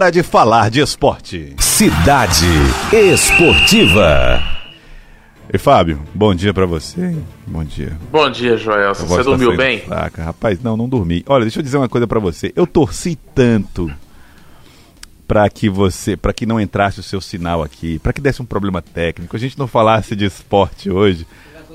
hora de falar de esporte. Cidade Esportiva. E Fábio, bom dia para você. Bom dia. Bom dia, Joel. Você tá dormiu bem? Fraca. Rapaz, não, não dormi. Olha, deixa eu dizer uma coisa para você. Eu torci tanto para que você, para que não entrasse o seu sinal aqui, para que desse um problema técnico, a gente não falasse de esporte hoje.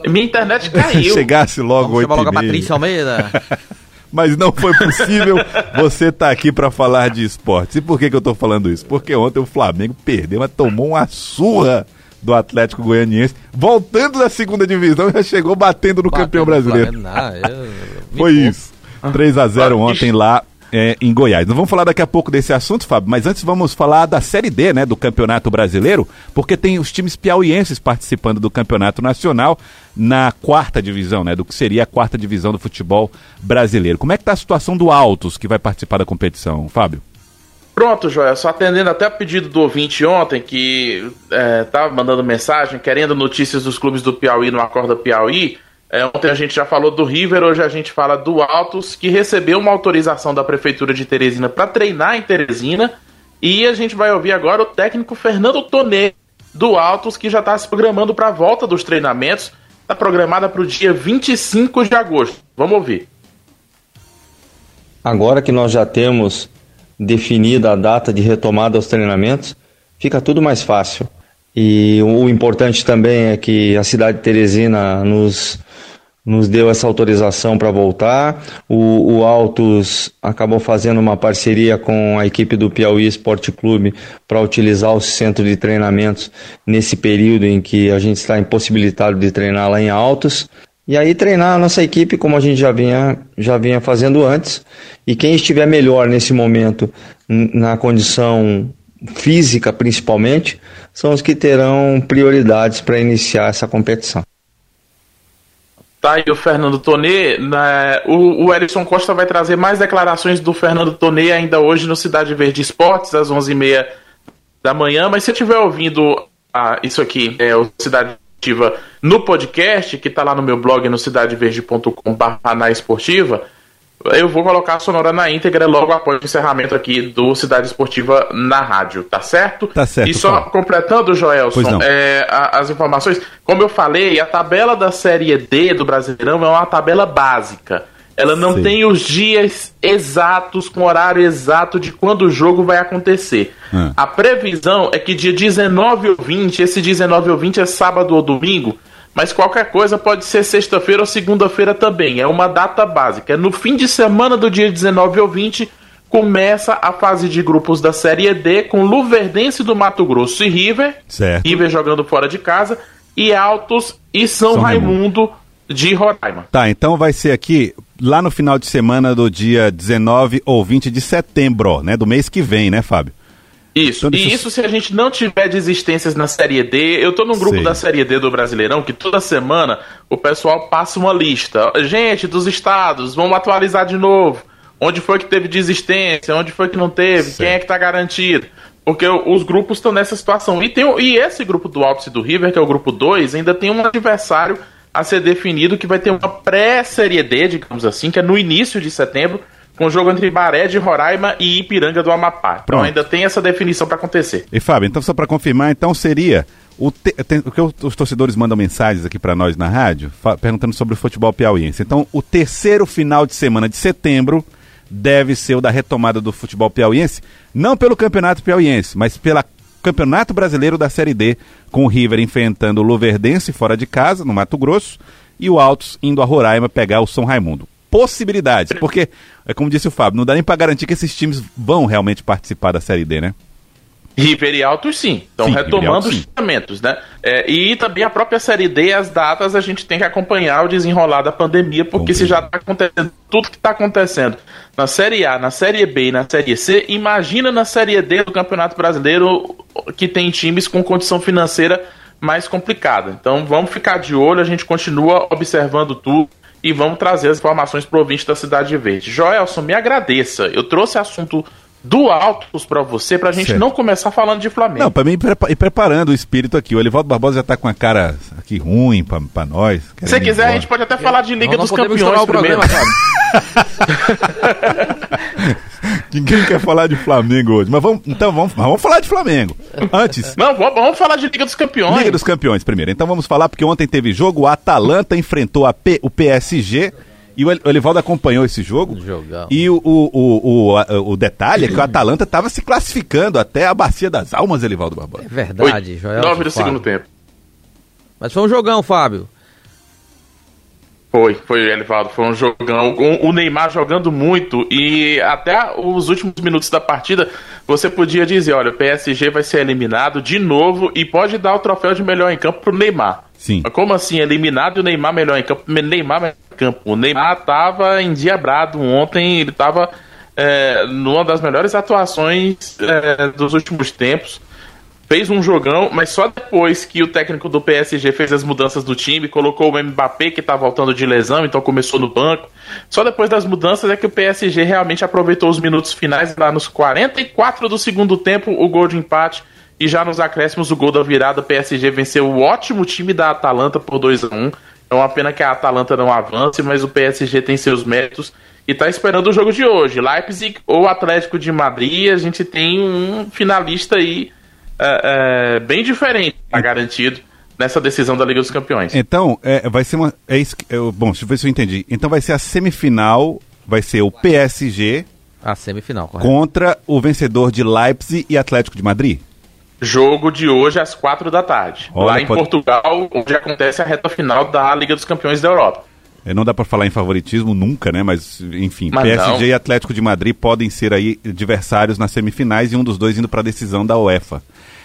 Minha internet caiu. Chegasse logo oito logo a Patrícia Almeida. Mas não foi possível você estar tá aqui para falar de esportes. E por que, que eu tô falando isso? Porque ontem o Flamengo perdeu, mas tomou uma surra do Atlético Goianiense, voltando da segunda divisão, já chegou batendo no batendo campeão brasileiro. Não, eu... Foi isso. 3 a 0 ontem lá é, em Goiás. Nós vamos falar daqui a pouco desse assunto, Fábio, mas antes vamos falar da Série D, né, do Campeonato Brasileiro, porque tem os times piauienses participando do Campeonato Nacional na quarta divisão, né, do que seria a quarta divisão do futebol brasileiro. Como é que está a situação do Altos, que vai participar da competição, Fábio? Pronto, Joel, só atendendo até o pedido do ouvinte ontem, que estava é, mandando mensagem, querendo notícias dos clubes do Piauí no Acorda Piauí, é, ontem a gente já falou do River, hoje a gente fala do Altos, que recebeu uma autorização da Prefeitura de Teresina para treinar em Teresina. E a gente vai ouvir agora o técnico Fernando Tonê, do Altos, que já está se programando para a volta dos treinamentos. Está programada para o dia 25 de agosto. Vamos ouvir. Agora que nós já temos definida a data de retomada aos treinamentos, fica tudo mais fácil. E o importante também é que a cidade de Teresina nos nos deu essa autorização para voltar. O, o Altos acabou fazendo uma parceria com a equipe do Piauí Esporte Clube para utilizar o centro de treinamentos nesse período em que a gente está impossibilitado de treinar lá em Altos. E aí treinar a nossa equipe como a gente já vinha, já vinha fazendo antes. E quem estiver melhor nesse momento, na condição física principalmente, são os que terão prioridades para iniciar essa competição. Tá aí o Fernando Tonê. Né, o, o Erison Costa vai trazer mais declarações do Fernando Tonê ainda hoje no Cidade Verde Esportes, às 11h30 da manhã. Mas se estiver ouvindo ah, isso aqui, é o Cidade Esportiva no podcast, que está lá no meu blog no cidadeverde.com.br na esportiva, eu vou colocar a sonora na íntegra logo após o encerramento aqui do Cidade Esportiva na rádio, tá certo? Tá certo. E só completando, Joelson, é, a, as informações, como eu falei, a tabela da Série D do Brasileirão é uma tabela básica. Ela não Sim. tem os dias exatos, com horário exato de quando o jogo vai acontecer. Hum. A previsão é que dia 19 ou 20, esse 19 ou 20 é sábado ou domingo, mas qualquer coisa pode ser sexta-feira ou segunda-feira também. É uma data básica. É no fim de semana do dia 19 ou 20 começa a fase de grupos da Série D com Luverdense do Mato Grosso e River. Certo. River jogando fora de casa. E Altos e São, São Raimundo, Raimundo de Roraima. Tá, então vai ser aqui lá no final de semana do dia 19 ou 20 de setembro, né? Do mês que vem, né, Fábio? Isso, então, e isso se a gente não tiver desistências na Série D. Eu tô num grupo Sei. da Série D do Brasileirão que toda semana o pessoal passa uma lista. Gente, dos estados, vamos atualizar de novo. Onde foi que teve desistência? Onde foi que não teve? Sei. Quem é que tá garantido? Porque os grupos estão nessa situação. E, tem, e esse grupo do Alpes e do River, que é o grupo 2, ainda tem um adversário a ser definido que vai ter uma pré-série D, digamos assim, que é no início de setembro, com o jogo entre Baré de Roraima e Ipiranga do Amapá. Então ainda tem essa definição para acontecer. E Fábio, então só para confirmar, então seria o, te, tem, o que os torcedores mandam mensagens aqui para nós na rádio, perguntando sobre o futebol piauiense. Então, o terceiro final de semana de setembro deve ser o da retomada do futebol piauiense, não pelo Campeonato Piauiense, mas pelo Campeonato Brasileiro da Série D, com o River enfrentando o Luverdense fora de casa, no Mato Grosso, e o Altos indo a Roraima pegar o São Raimundo possibilidades. Porque, é como disse o Fábio, não dá nem para garantir que esses times vão realmente participar da Série D, né? River e Altos, sim. Estão retomando os tratamentos, né? É, e também a própria Série D, as datas, a gente tem que acompanhar o desenrolar da pandemia, porque se já está acontecendo tudo que está acontecendo na Série A, na Série B e na Série C, imagina na Série D do Campeonato Brasileiro que tem times com condição financeira mais complicada. Então vamos ficar de olho, a gente continua observando tudo e vamos trazer as informações provintes da Cidade Verde. Joelson, me agradeça. Eu trouxe assunto do Altos para você, pra gente certo. não começar falando de Flamengo. Não, pra mim ir preparando o espírito aqui. O Elivaldo Barbosa já tá com a cara aqui ruim pra, pra nós. Se você quiser, a gente pode até falar de Liga dos Campeões primeiro. Ninguém quer falar de Flamengo hoje. Mas vamos, então vamos, vamos falar de Flamengo. Antes. Não, vamos, vamos falar de Liga dos Campeões. Liga dos Campeões primeiro. Então vamos falar, porque ontem teve jogo, o Atalanta enfrentou a P, o PSG. E o Elivaldo acompanhou esse jogo. Jogão. E o, o, o, o, o detalhe é que o Atalanta estava se classificando até a Bacia das Almas, Elivaldo Barbosa. É verdade, Oi, Joel. Nove do Fábio. segundo tempo. Mas foi um jogão, Fábio. Foi, foi, Elivaldo. Foi um jogão. O o Neymar jogando muito e até os últimos minutos da partida você podia dizer: olha, o PSG vai ser eliminado de novo e pode dar o troféu de melhor em campo pro Neymar. Sim. Mas como assim, eliminado e o Neymar melhor em campo? Neymar melhor em campo. O Neymar tava endiabrado ontem, ele tava é, numa das melhores atuações é, dos últimos tempos. Fez um jogão, mas só depois que o técnico do PSG fez as mudanças do time, colocou o Mbappé que tá voltando de lesão, então começou no banco. Só depois das mudanças é que o PSG realmente aproveitou os minutos finais lá nos 44 do segundo tempo, o gol de empate e já nos acréscimos o gol da virada, o PSG venceu o ótimo time da Atalanta por 2 a 1. É uma pena que a Atalanta não avance, mas o PSG tem seus méritos e tá esperando o jogo de hoje. Leipzig ou Atlético de Madrid, a gente tem um finalista aí é, é, bem diferente, tá garantido nessa decisão da Liga dos Campeões. Então, é, vai ser uma. É isso, que- eu- bom, deixa eu ver se eu entendi. Então vai ser a semifinal, vai ser o PSG A semifinal, correto? contra o vencedor de Leipzig e Atlético de Madrid. Jogo de hoje às 4 da tarde, Olha, lá em pode- Portugal, onde acontece a reta final da Liga dos Campeões da Europa. É, Não dá pra falar em favoritismo nunca, né? Mas, enfim, Mas PSG não. e Atlético de Madrid podem ser aí adversários nas semifinais e um dos dois indo pra decisão da UEFA.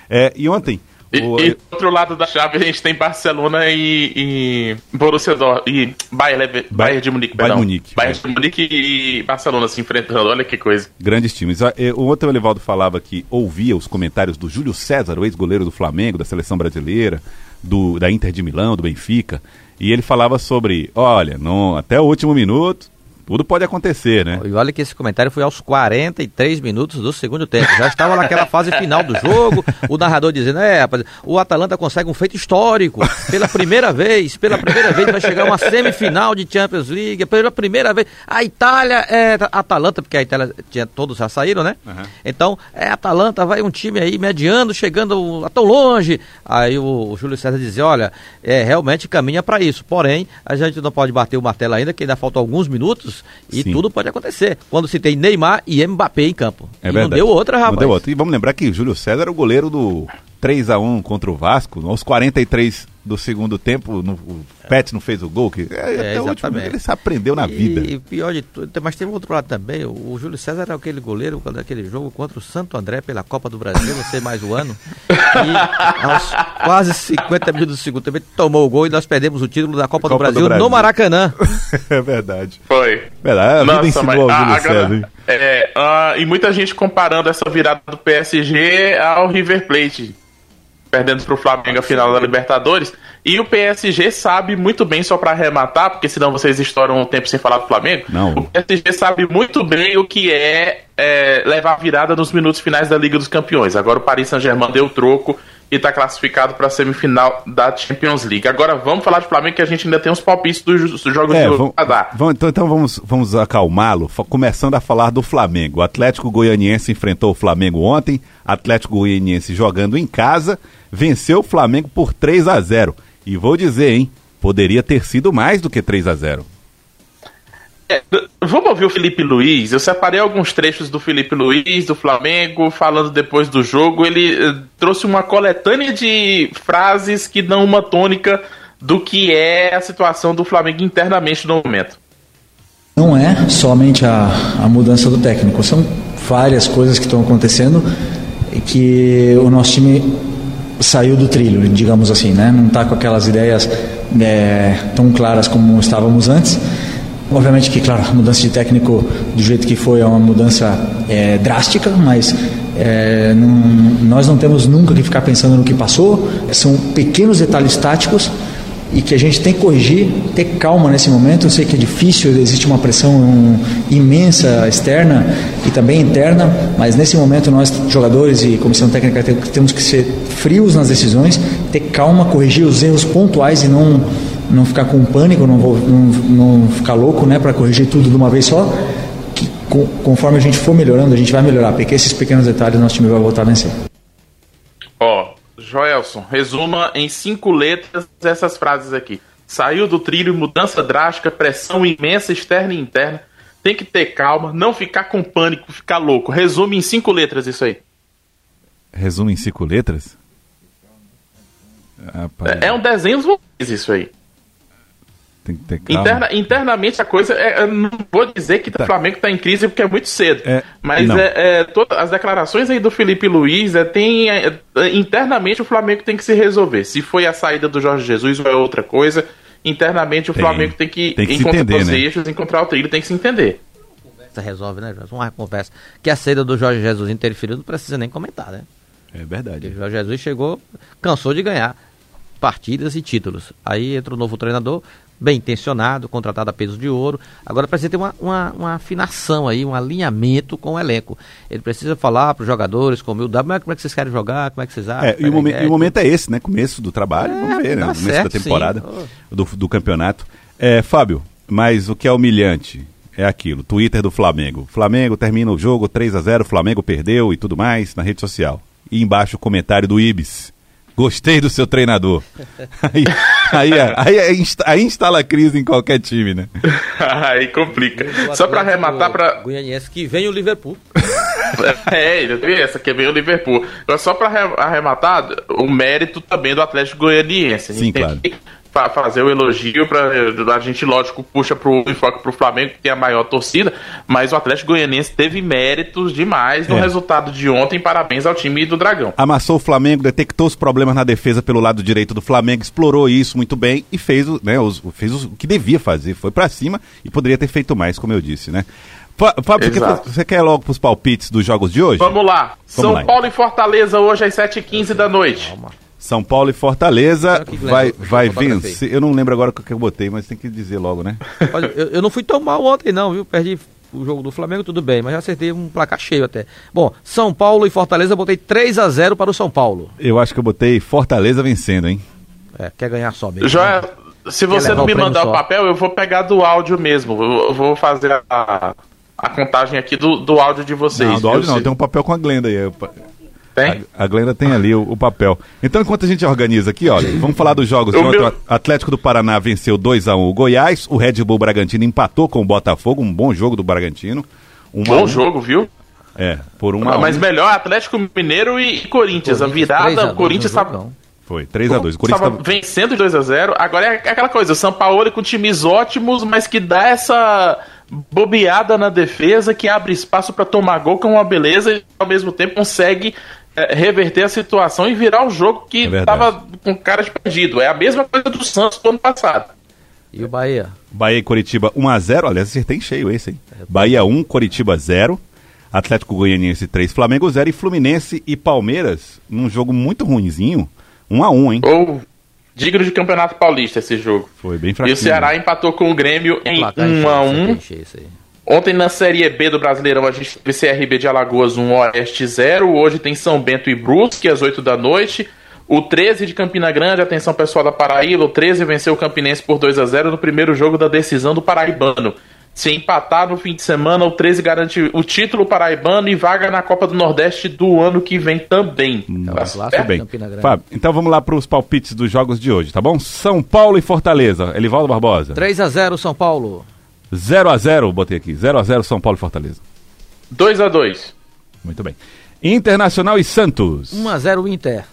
É, e ontem. E, o- e do outro lado da chave a gente tem Barcelona e, e Borussia Dortmund e Bayern, Lever- Bayern de Munique, Bayern. Munique, Bayern é. de Munique e Barcelona se enfrentando, olha que coisa. Grandes times. Ah, eh, O outro Elivaldo falava que ouvia os comentários do Júlio César, o ex-goleiro do Flamengo, da seleção brasileira, do, da Inter de Milão, do Benfica. E ele falava sobre, olha, não, até o último minuto, tudo pode acontecer, né? E olha que esse comentário foi aos 43 minutos do segundo tempo. Já estava naquela fase final do jogo, o narrador dizendo, é, rapaz, o Atalanta consegue um feito histórico. Pela primeira vez, pela primeira vez vai chegar uma semifinal de Champions League, pela primeira vez. A Itália é Atalanta, porque a Itália tinha, todos já saíram, né? Então, é Atalanta, vai um time aí mediano, chegando a tão longe. Aí o, o Júlio César dizia, olha, é, realmente caminha para isso. Porém, a gente não pode bater o martelo ainda, que ainda faltam alguns minutos e Sim. tudo pode acontecer. Quando se tem Neymar e Mbappé em campo. É e verdade. não deu outra, rapaz. Não deu outra. E vamos lembrar que Júlio César era o goleiro do 3 a 1 contra o Vasco, aos 43 do segundo tempo, no, o Pet não fez o gol, que é, até o último, ele se aprendeu na E- vida. E pior de tudo, mas tem um outro lado também. O, o Júlio César era aquele goleiro daquele jogo contra o Santo André pela Copa do Brasil, você mais o ano. E aos quase 50 minutos do segundo tempo, tomou o gol e nós perdemos o título da Copa, Copa do do, Brasil Brasil. no Maracanã. é verdade. Foi. Verdade, a vida Nossa, ensinou mas ao a- Júlio agora- César, hein? é, ah, e muita gente comparando essa virada do PSG ao River Plate, perdendo pro Flamengo a final da Libertadores. E o PSG sabe muito bem, só pra arrematar, porque senão vocês estouram um tempo sem falar do Flamengo. Não. O PSG sabe muito bem o que é, é, levar a virada nos minutos finais da Liga dos Campeões. Agora o Paris Saint-Germain deu o troco e tá classificado pra semifinal da Champions League. Agora vamos falar de Flamengo que a gente ainda tem uns palpites dos dos jogos É, de hoje pra dar. vamos- então, então vamos, vamos acalmá-lo, começando a falar do Flamengo. O Atlético Goianiense enfrentou o Flamengo ontem, Atlético Goianiense jogando em casa, venceu o Flamengo por 3 a 0 E vou dizer, hein, poderia ter sido mais do que 3 a 0 É, vamos ouvir o Felipe Luiz? Eu separei alguns trechos do Felipe Luiz, do Flamengo, falando depois do jogo. Ele eh, trouxe uma coletânea de frases que dão uma tônica do que é a situação do Flamengo internamente no momento. Não é somente a, a mudança do técnico, são várias coisas que estão acontecendo e que o nosso time saiu do trilho, digamos assim, né? Não está com aquelas ideias é, tão claras como estávamos antes. Obviamente que, claro, a mudança de técnico do jeito que foi é uma mudança é, drástica, mas é, não- nós não temos nunca que ficar pensando no que passou. São pequenos detalhes táticos e que a gente tem que corrigir, ter calma nesse momento. Eu sei que é difícil, existe uma pressão imensa externa e também interna, mas nesse momento nós, jogadores e comissão técnica, te- temos que ser frios nas decisões, ter calma, corrigir os erros pontuais e não, não ficar com pânico, não, vou, não, não ficar louco né, para corrigir tudo de uma vez só. Que com, conforme a gente for melhorando, a gente vai melhorar, porque esses pequenos detalhes nosso time vai voltar a vencer. Ó, Joelson, resuma em cinco letras essas frases aqui. Saiu do trilho, mudança drástica, pressão imensa externa e interna. Tem que ter calma, não ficar com pânico, ficar louco. Resume em cinco letras isso aí. Resume em cinco letras? é, é um desenho isso aí. Tem que ter calma. Interna, internamente a coisa, é, eu não vou dizer que tá. o Flamengo está em crise porque é muito cedo. É, mas é, é, todas as declarações aí do Felipe Luiz é, tem é, internamente o Flamengo tem que se resolver. Se foi a saída do Jorge Jesus ou é outra coisa, internamente o tem, Flamengo tem que, tem que encontrar entender, os né? eixos, encontrar o trilho, tem que se entender. Conversa resolve, né, Jorge? Uma conversa. Que a saída do Jorge Jesus interferiu, não precisa nem comentar, né? É verdade. O Jorge Jesus chegou, cansou de ganhar partidas e títulos. Aí entra o novo treinador, bem intencionado, contratado a peso de ouro. Agora precisa ter uma, uma, uma afinação aí, um alinhamento com o elenco. Ele precisa falar para os jogadores com humildade, mas como é que vocês querem jogar, como é que vocês acham. É, e, o momento, e o momento é esse, né? Começo do trabalho, é, vamos ver, né? Tá Começo da temporada, do, do campeonato. É, Fábio, mas o que é humilhante é aquilo, Twitter do Flamengo. Flamengo termina o jogo 3 a 0 Flamengo perdeu e tudo mais na rede social. E embaixo o comentário do Ibis. Gostei do seu treinador. Aí, aí, aí, aí, aí instala crise em qualquer time, né? aí complica. Só para arrematar para Goianiense que vem o Liverpool. é, essa que vem o Liverpool. Só para arrematar, o mérito também do Atlético Goianiense. Sim, claro. Que fazer o elogio para a gente lógico puxa pro enfoque pro Flamengo que tem a maior torcida, mas o Atlético Goianiense teve méritos demais no é. resultado de ontem. Parabéns ao time do Dragão. Amassou o Flamengo, detectou os problemas na defesa pelo lado direito do Flamengo, explorou isso muito bem e fez, né, os, fez os, o que devia fazer, foi para cima e poderia ter feito mais, como eu disse, né? Fábio, você quer, você quer logo pros palpites dos jogos de hoje? Vamos lá. Vamos São lá. Paulo e Fortaleza hoje às 7h15 da noite. Calma. São Paulo e Fortaleza vai, vai vencer. Eu não lembro agora o que eu botei, mas tem que dizer logo, né? Olha, eu, eu, não fui tão mal ontem, não, viu? Perdi o jogo do Flamengo, tudo bem, mas já acertei um placar cheio até. Bom, São Paulo e Fortaleza, eu botei 3 a 0 para o São Paulo. Eu acho que eu botei Fortaleza vencendo, hein? É, quer ganhar só mesmo. Já, se você não me mandar o papel, eu vou pegar do áudio mesmo. Eu vou fazer a, a contagem aqui do, do áudio de vocês. Não, do áudio não, tem um papel com a Glenda aí. Tem? A, a Glenda tem ali o, o, papel. Então, enquanto a gente organiza aqui, olha, vamos falar dos jogos. O meu... Atlético do Paraná venceu 2x1 o Goiás, o Red Bull Bragantino empatou com o Botafogo, um bom jogo do Bragantino. Um bom jogo, viu? É, por um Mas melhor Atlético Mineiro e Corinthians. A virada, o Corinthians estava. Foi, 3x2. O Corinthians tava vencendo 2x0. Agora é aquela coisa, o São Paulo com times ótimos, mas que dá essa bobeada na defesa que abre espaço para tomar gol, que é uma beleza, e ao mesmo tempo consegue é, reverter a situação e virar o jogo que estava é com cara de perdido. É a mesma coisa do Santos do ano passado. E o Bahia? Bahia e Coritiba 1x0. Aliás, acertei cheio esse, hein? Bahia 1, Coritiba 0. Atlético Goianiense 3, Flamengo 0. E Fluminense e Palmeiras, num jogo muito ruinzinho, 1x1, hein? Ou digno de Campeonato Paulista esse jogo. Foi bem fraquinho. E o Ceará empatou com o Grêmio em 1x1. Ontem na Série B do Brasileirão a gente teve CRB de Alagoas 1 Oeste 0. Hoje tem São Bento e Brusque às 8 da noite. O 13 de Campina Grande, atenção pessoal da Paraíba, o 13 venceu o Campinense por 2 a 0 no primeiro jogo da decisão do Paraibano. Se empatar no fim de semana, o 13 garante o título paraibano e vaga na Copa do Nordeste do ano que vem também. Nossa, tá bem. Fábio, então vamos lá para os palpites dos jogos de hoje, tá bom? São Paulo e Fortaleza. Elivaldo Barbosa. 3 a 0 São Paulo. 0 x 0 botei aqui. 0 x 0 São Paulo e Fortaleza. 2 x 2 Muito bem. Internacional e Santos. 1 x 0 Inter.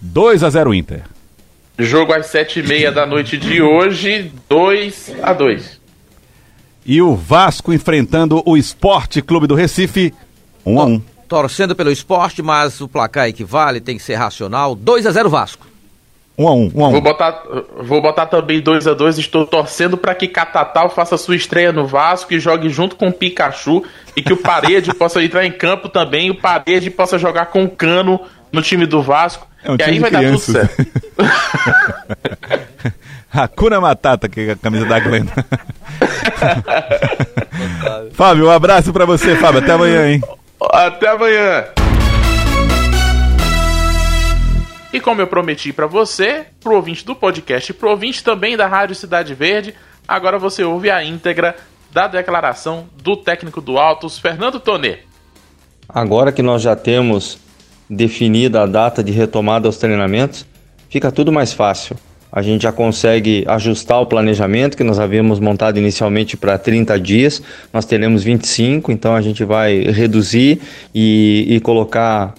2 x 0 Inter. Jogo às 7h30 da noite de hoje, 2 x 2 E o Vasco enfrentando o Esporte Clube do Recife, 1 x 1 Torcendo pelo esporte, mas o placar equivale, tem que ser racional. 2 x 0 Vasco. 1 um a 1 um, um a um. Vou botar, vou botar também 2 a 2 Estou torcendo para que Catatal faça sua estreia no Vasco e jogue junto com o Pikachu e que o Parede possa entrar em campo também. E o Parede possa jogar com o Cano no time do Vasco. É um e aí vai crianças. dar tudo certo. Hakuna Matata, que é a camisa da Glenda. Fábio, um abraço para você, Fábio. Até amanhã, hein? Até amanhã. E como eu prometi para você, pro ouvinte do podcast e pro ouvinte também da Rádio Cidade Verde, agora você ouve a íntegra da declaração do técnico do Altos, Fernando Tonê. Agora que nós já temos definida a data de retomada aos treinamentos, fica tudo mais fácil. A gente já consegue ajustar o planejamento que nós havíamos montado inicialmente para 30 dias, nós teremos 25, então a gente vai reduzir e, e colocar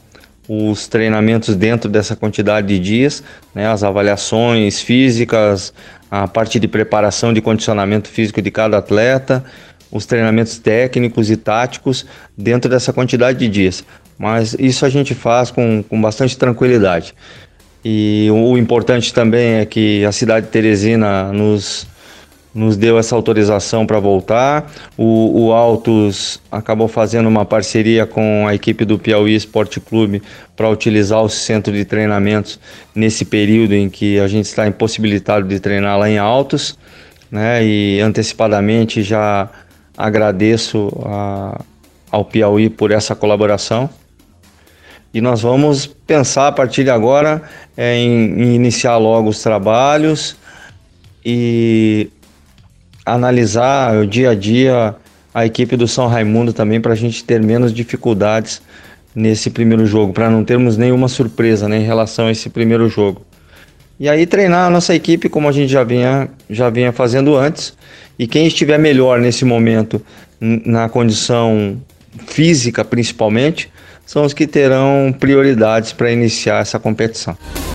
os treinamentos dentro dessa quantidade de dias, né, as avaliações físicas, a parte de preparação de condicionamento físico de cada atleta, os treinamentos técnicos e táticos dentro dessa quantidade de dias. Mas isso a gente faz com, com bastante tranquilidade. E o importante também é que a cidade de Teresina nos, nos deu essa autorização para voltar. O, o Altos acabou fazendo uma parceria com a equipe do Piauí Esporte Clube para utilizar o centro de treinamentos nesse período em que a gente está impossibilitado de treinar lá em Altos. Né? E antecipadamente já agradeço a, ao Piauí por essa colaboração. E nós vamos pensar a partir de agora é, em, em iniciar logo os trabalhos e analisar o dia a dia a equipe do São Raimundo também para a gente ter menos dificuldades nesse primeiro jogo, para não termos nenhuma surpresa né, em relação a esse primeiro jogo. E aí treinar a nossa equipe como a gente já vinha, já vinha fazendo antes. E quem estiver melhor nesse momento, na condição física principalmente, são os que terão prioridades para iniciar essa competição.